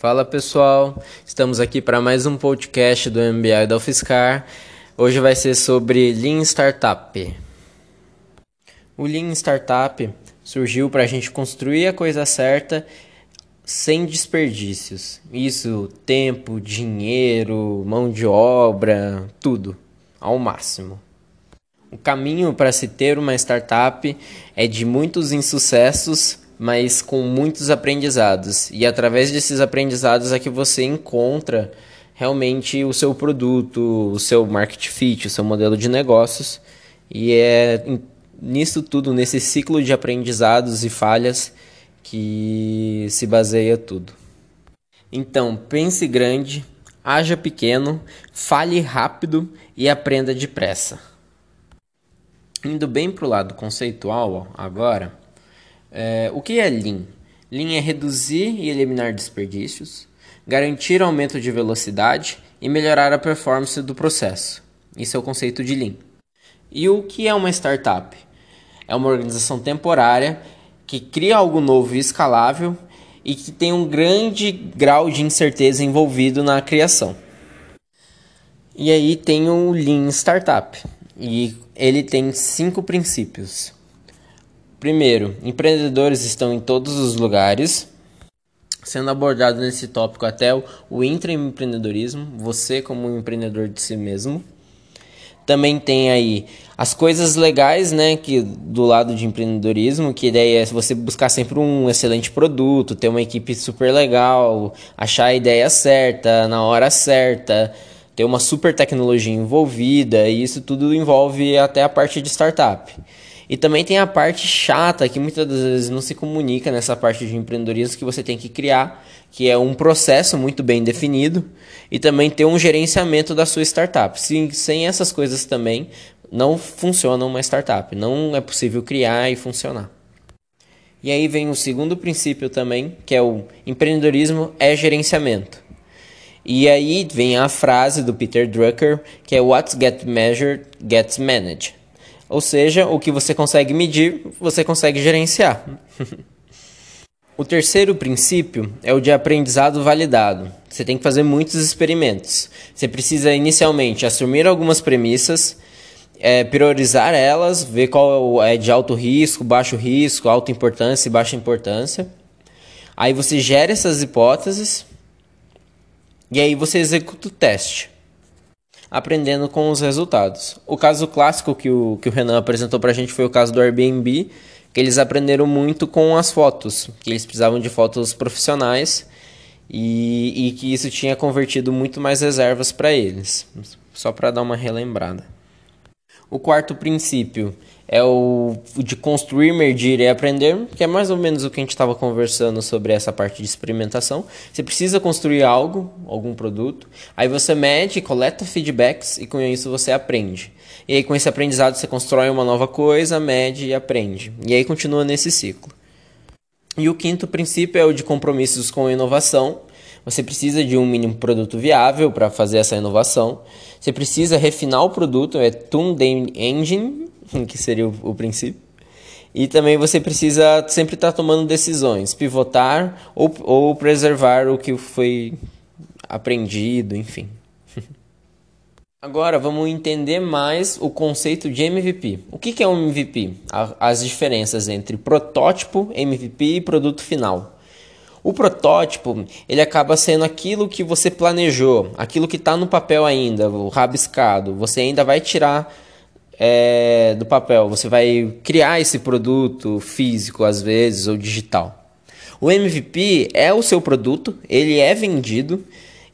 Fala pessoal, estamos aqui para mais um podcast do MBA da UFSCar. Hoje vai ser sobre Lean Startup. O Lean Startup surgiu para a gente construir a coisa certa sem desperdícios. Isso, tempo, dinheiro, mão de obra, tudo, ao máximo. O caminho para se ter uma startup é de muitos insucessos mas com muitos aprendizados. E através desses aprendizados é que você encontra realmente o seu produto, o seu market fit, o seu modelo de negócios. E é nisso tudo, nesse ciclo de aprendizados e falhas, que se baseia tudo. Então, pense grande, haja pequeno, fale rápido e aprenda depressa. Indo bem para o lado conceitual agora, é, o que é Lean? Lean é reduzir e eliminar desperdícios, garantir aumento de velocidade e melhorar a performance do processo. Isso é o conceito de Lean. E o que é uma startup? É uma organização temporária que cria algo novo e escalável e que tem um grande grau de incerteza envolvido na criação. E aí tem o Lean Startup. E ele tem cinco princípios. Primeiro, empreendedores estão em todos os lugares, sendo abordado nesse tópico até o, intraempreendedorismo, você como um empreendedor de si mesmo. Também tem aí as coisas legais, né, que do lado de empreendedorismo, que daí é você buscar sempre um excelente produto, ter uma equipe super legal, achar a ideia certa, na hora certa, ter uma super tecnologia envolvida, e isso tudo envolve até a parte de startup. E também tem a parte chata que muitas das vezes não se comunica nessa parte de empreendedorismo que você tem que criar, que é um processo muito bem definido e também ter um gerenciamento da sua startup. Se, sem essas coisas também não funciona uma startup, não é possível criar e funcionar. E aí vem o segundo princípio também, que é o empreendedorismo é gerenciamento. E aí vem a frase do Peter Drucker, que é What gets measured gets managed. Ou seja, o que você consegue medir, você consegue gerenciar. o terceiro princípio é o de aprendizado validado. Você tem que fazer muitos experimentos. Você precisa inicialmente assumir algumas premissas, é, priorizar elas, ver qual é de alto risco, baixo risco, alta importância e baixa importância. Aí você gera essas hipóteses e aí você executa o teste aprendendo com os resultados. O caso clássico que o, que o Renan apresentou para a gente foi o caso do Airbnb, que eles aprenderam muito com as fotos, que eles precisavam de fotos profissionais e, e que isso tinha convertido muito mais reservas para eles. Só para dar uma relembrada. O quarto princípio é o de construir, medir e aprender, que é mais ou menos o que a gente estava conversando sobre essa parte de experimentação. Você precisa construir algo, algum produto, aí você mede, coleta feedbacks e com isso você aprende. E aí com esse aprendizado você constrói uma nova coisa, mede e aprende. E aí continua nesse ciclo. E o quinto princípio é o de compromissos com inovação. Você precisa de um mínimo produto viável para fazer essa inovação. Você precisa refinar o produto, é the Engine, que seria o, o princípio. E também você precisa sempre estar tá tomando decisões, pivotar ou, ou preservar o que foi aprendido, enfim. Agora vamos entender mais o conceito de MVP. O que é um MVP? As diferenças entre protótipo, MVP e produto final. O protótipo ele acaba sendo aquilo que você planejou, aquilo que está no papel ainda, rabiscado. Você ainda vai tirar é, do papel, você vai criar esse produto físico às vezes ou digital. O MVP é o seu produto, ele é vendido,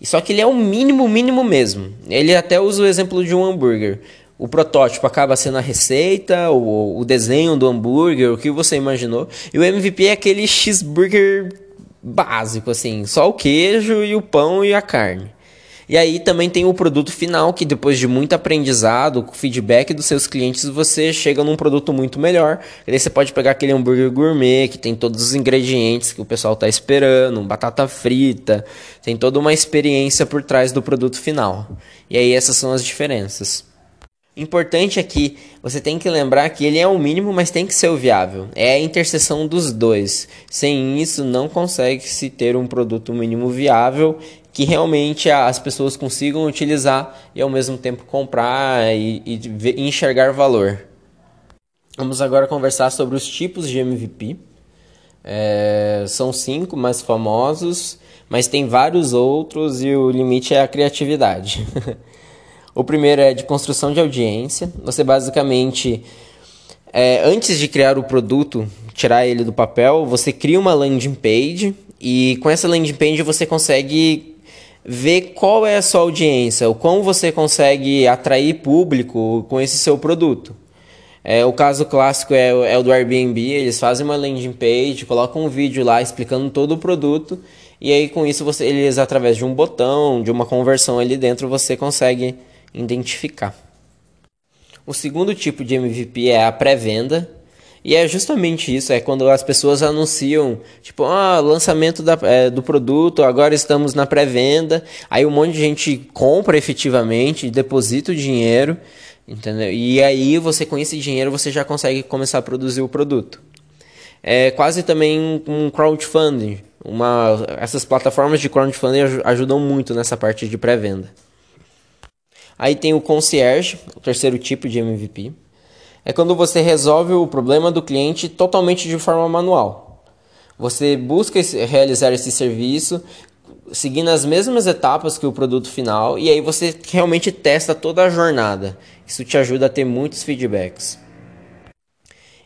só que ele é o mínimo, mínimo mesmo. Ele até usa o exemplo de um hambúrguer. O protótipo acaba sendo a receita, o, o desenho do hambúrguer, o que você imaginou. E o MVP é aquele cheeseburger básico, assim, só o queijo e o pão e a carne. E aí também tem o produto final, que depois de muito aprendizado, feedback dos seus clientes, você chega num produto muito melhor. E aí você pode pegar aquele hambúrguer gourmet, que tem todos os ingredientes que o pessoal está esperando, batata frita, tem toda uma experiência por trás do produto final. E aí essas são as diferenças. Importante aqui, você tem que lembrar que ele é o mínimo, mas tem que ser o viável. É a interseção dos dois. Sem isso, não consegue se ter um produto mínimo viável que realmente as pessoas consigam utilizar e ao mesmo tempo comprar e, e enxergar valor. Vamos agora conversar sobre os tipos de MVP. É, são cinco mais famosos, mas tem vários outros e o limite é a criatividade. O primeiro é de construção de audiência. Você basicamente, é, antes de criar o produto, tirar ele do papel, você cria uma landing page e com essa landing page você consegue ver qual é a sua audiência, o quão você consegue atrair público com esse seu produto. É, o caso clássico é, é, o do Airbnb, eles fazem uma landing page, colocam um vídeo lá explicando todo o produto e aí com isso você, eles através de um botão, de uma conversão ali dentro, você consegue identificar. O segundo tipo de MVP é a pré-venda. E é justamente isso, é quando as pessoas anunciam, tipo, ah, lançamento da, é, do produto, agora estamos na pré-venda. Aí um monte de gente compra efetivamente, deposita o dinheiro, entendeu? E aí você com esse dinheiro você já consegue começar a produzir o produto. É quase também um crowdfunding. Uma, essas plataformas de crowdfunding ajudam muito nessa parte de pré-venda. Aí tem o concierge, o terceiro tipo de MVP. É quando você resolve o problema do cliente totalmente de forma manual. Você busca realizar esse serviço seguindo as mesmas etapas que o produto final e aí você realmente testa toda a jornada. Isso te ajuda a ter muitos feedbacks.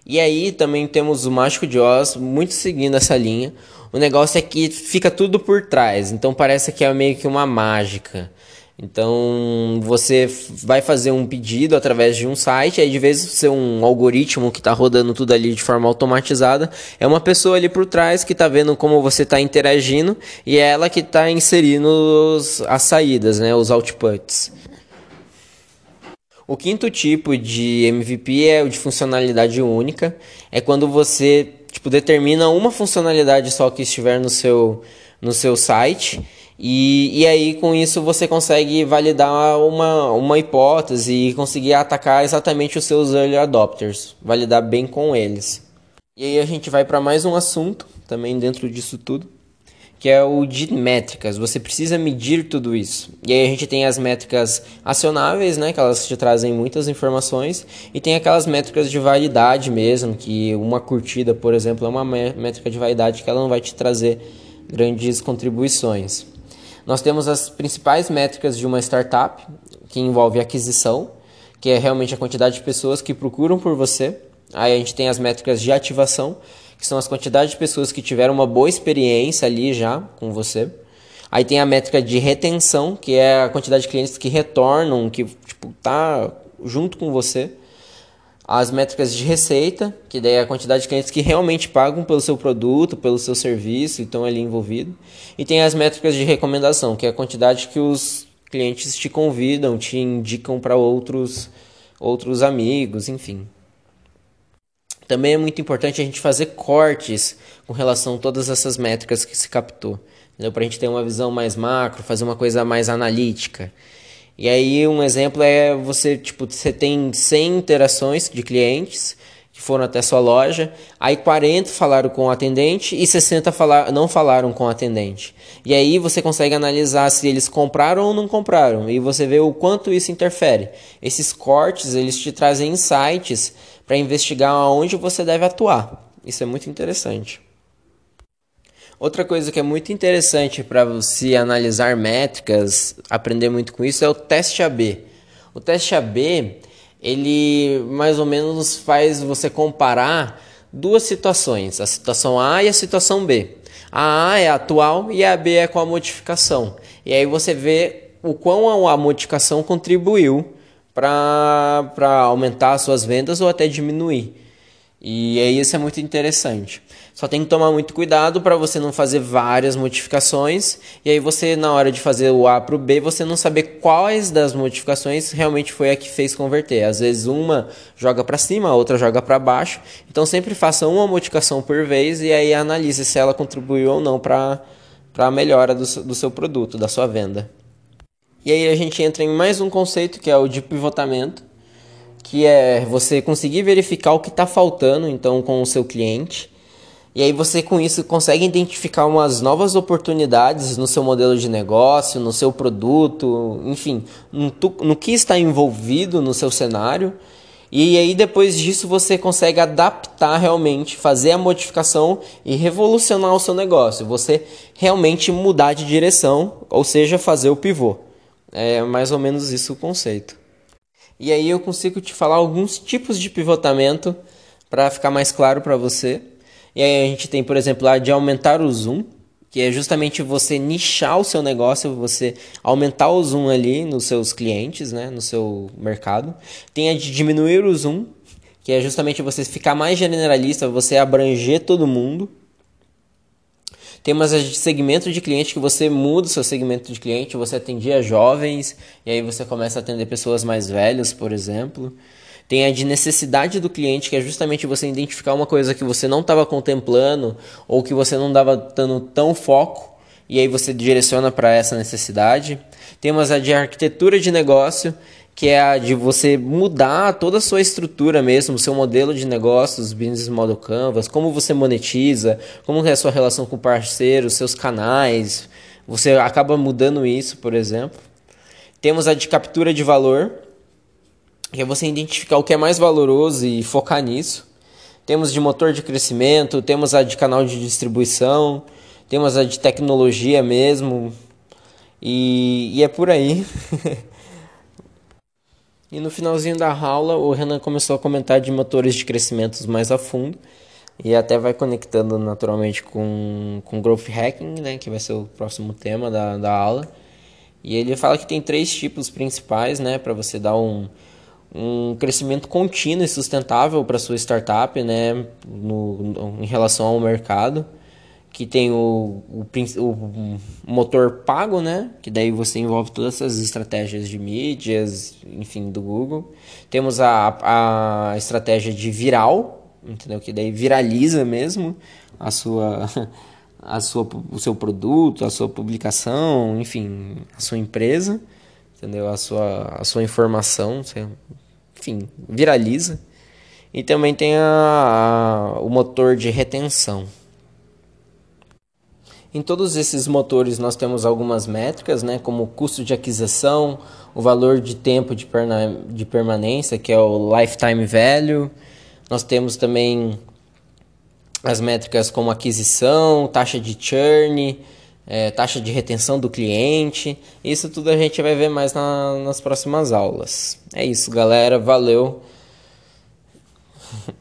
E aí também temos o Mágico de Oz, muito seguindo essa linha. O negócio é que fica tudo por trás, então parece que é meio que uma mágica. Então você vai fazer um pedido através de um site, aí de vez ser um algoritmo que está rodando tudo ali de forma automatizada, é uma pessoa ali por trás que está vendo como você está interagindo e é ela que está inserindo os, as saídas, né, os outputs. O quinto tipo de MVP é o de funcionalidade única, é quando você tipo, determina uma funcionalidade só que estiver no seu, no seu site e, e aí, com isso, você consegue validar uma, uma hipótese e conseguir atacar exatamente os seus early adopters, validar bem com eles. E aí a gente vai para mais um assunto, também dentro disso tudo, que é o de métricas. Você precisa medir tudo isso. E aí a gente tem as métricas acionáveis, né, que elas te trazem muitas informações, e tem aquelas métricas de validade mesmo, que uma curtida, por exemplo, é uma métrica de validade que ela não vai te trazer grandes contribuições. Nós temos as principais métricas de uma startup, que envolve aquisição, que é realmente a quantidade de pessoas que procuram por você. Aí a gente tem as métricas de ativação, que são as quantidades de pessoas que tiveram uma boa experiência ali já com você. Aí tem a métrica de retenção, que é a quantidade de clientes que retornam, que tipo tá junto com você as métricas de receita, que daí é a quantidade de clientes que realmente pagam pelo seu produto, pelo seu serviço estão ali envolvidos. E tem as métricas de recomendação, que é a quantidade que os clientes te convidam, te indicam para outros, outros amigos, enfim. Também é muito importante a gente fazer cortes com relação a todas essas métricas que se captou. Para a gente ter uma visão mais macro, fazer uma coisa mais analítica. E aí um exemplo é você, tipo, você tem 100 interações de clientes que foram até sua loja, aí 40 falaram com o atendente e 60 falar, não falaram com o atendente. E aí você consegue analisar se eles compraram ou não compraram e você vê o quanto isso interfere. Esses cortes, eles te trazem insights para investigar aonde você deve atuar. Isso é muito interessante. Outra coisa que é muito interessante para você analisar métricas, aprender muito com isso, é o teste AB. O teste AB, ele mais ou menos faz você comparar duas situações, a situação A e a situação B. A A é a atual e a B é com a modificação. E aí você vê o quão a modificação contribuiu para aumentar as suas vendas ou até diminuir. E aí isso é muito interessante. Só tem que tomar muito cuidado para você não fazer várias modificações e aí você na hora de fazer o A para o B você não saber quais das modificações realmente foi a que fez converter. Às vezes uma joga para cima, a outra joga para baixo. Então sempre faça uma modificação por vez e aí analise se ela contribuiu ou não para para a melhora do, do seu produto, da sua venda. E aí a gente entra em mais um conceito que é o de pivotamento que é você conseguir verificar o que está faltando então com o seu cliente. E aí você com isso consegue identificar umas novas oportunidades no seu modelo de negócio, no seu produto, enfim, no, no que está envolvido no seu cenário. E aí depois disso você consegue adaptar realmente, fazer a modificação e revolucionar o seu negócio. Você realmente mudar de direção, ou seja, fazer o pivô. É mais ou menos isso o conceito. E aí eu consigo te falar alguns tipos de pivotamento para ficar mais claro para você. E aí a gente tem, por exemplo, a de aumentar o zoom, que é justamente você nichar o seu negócio, você aumentar o zoom ali nos seus clientes, né, no seu mercado. Tem a de diminuir o zoom, que é justamente você ficar mais generalista, você abranger todo mundo. Temos a de segmento de cliente que você muda o seu segmento de cliente, você atendia jovens e aí você começa a atender pessoas mais velhas, por exemplo. Tem a de necessidade do cliente, que é justamente você identificar uma coisa que você não estava contemplando ou que você não estava dando tão foco e aí você direciona para essa necessidade. Temos a de arquitetura de negócio, que é a de você mudar toda a sua estrutura mesmo, seu modelo de negócios, business model canvas, como você monetiza, como é a sua relação com parceiros, seus canais. Você acaba mudando isso, por exemplo. Temos a de captura de valor, que é você identificar o que é mais valoroso e focar nisso. Temos de motor de crescimento, temos a de canal de distribuição, temos a de tecnologia mesmo. E, e é por aí. E no finalzinho da aula, o Renan começou a comentar de motores de crescimento mais a fundo. E até vai conectando naturalmente com, com Growth Hacking, né, que vai ser o próximo tema da, da aula. E ele fala que tem três tipos principais né, para você dar um, um crescimento contínuo e sustentável para sua startup né, no, no, em relação ao mercado que tem o, o, o, motor pago, né? Que daí você envolve todas essas estratégias de mídias, enfim, do Google. Temos a, a estratégia de viral, entendeu? Que daí viraliza mesmo a sua, a sua, o seu produto, a sua publicação, enfim, a sua empresa, entendeu? A sua, a sua informação, enfim, viraliza. E também tem a, a o motor de retenção. Em todos esses motores nós temos algumas métricas, né, como o custo de aquisição, o valor de tempo de, de permanência, que é o lifetime value. Nós temos também as métricas como aquisição, taxa de churn, é, taxa de retenção do cliente. Isso tudo a gente vai ver mais na, nas próximas aulas. É isso, galera. Valeu.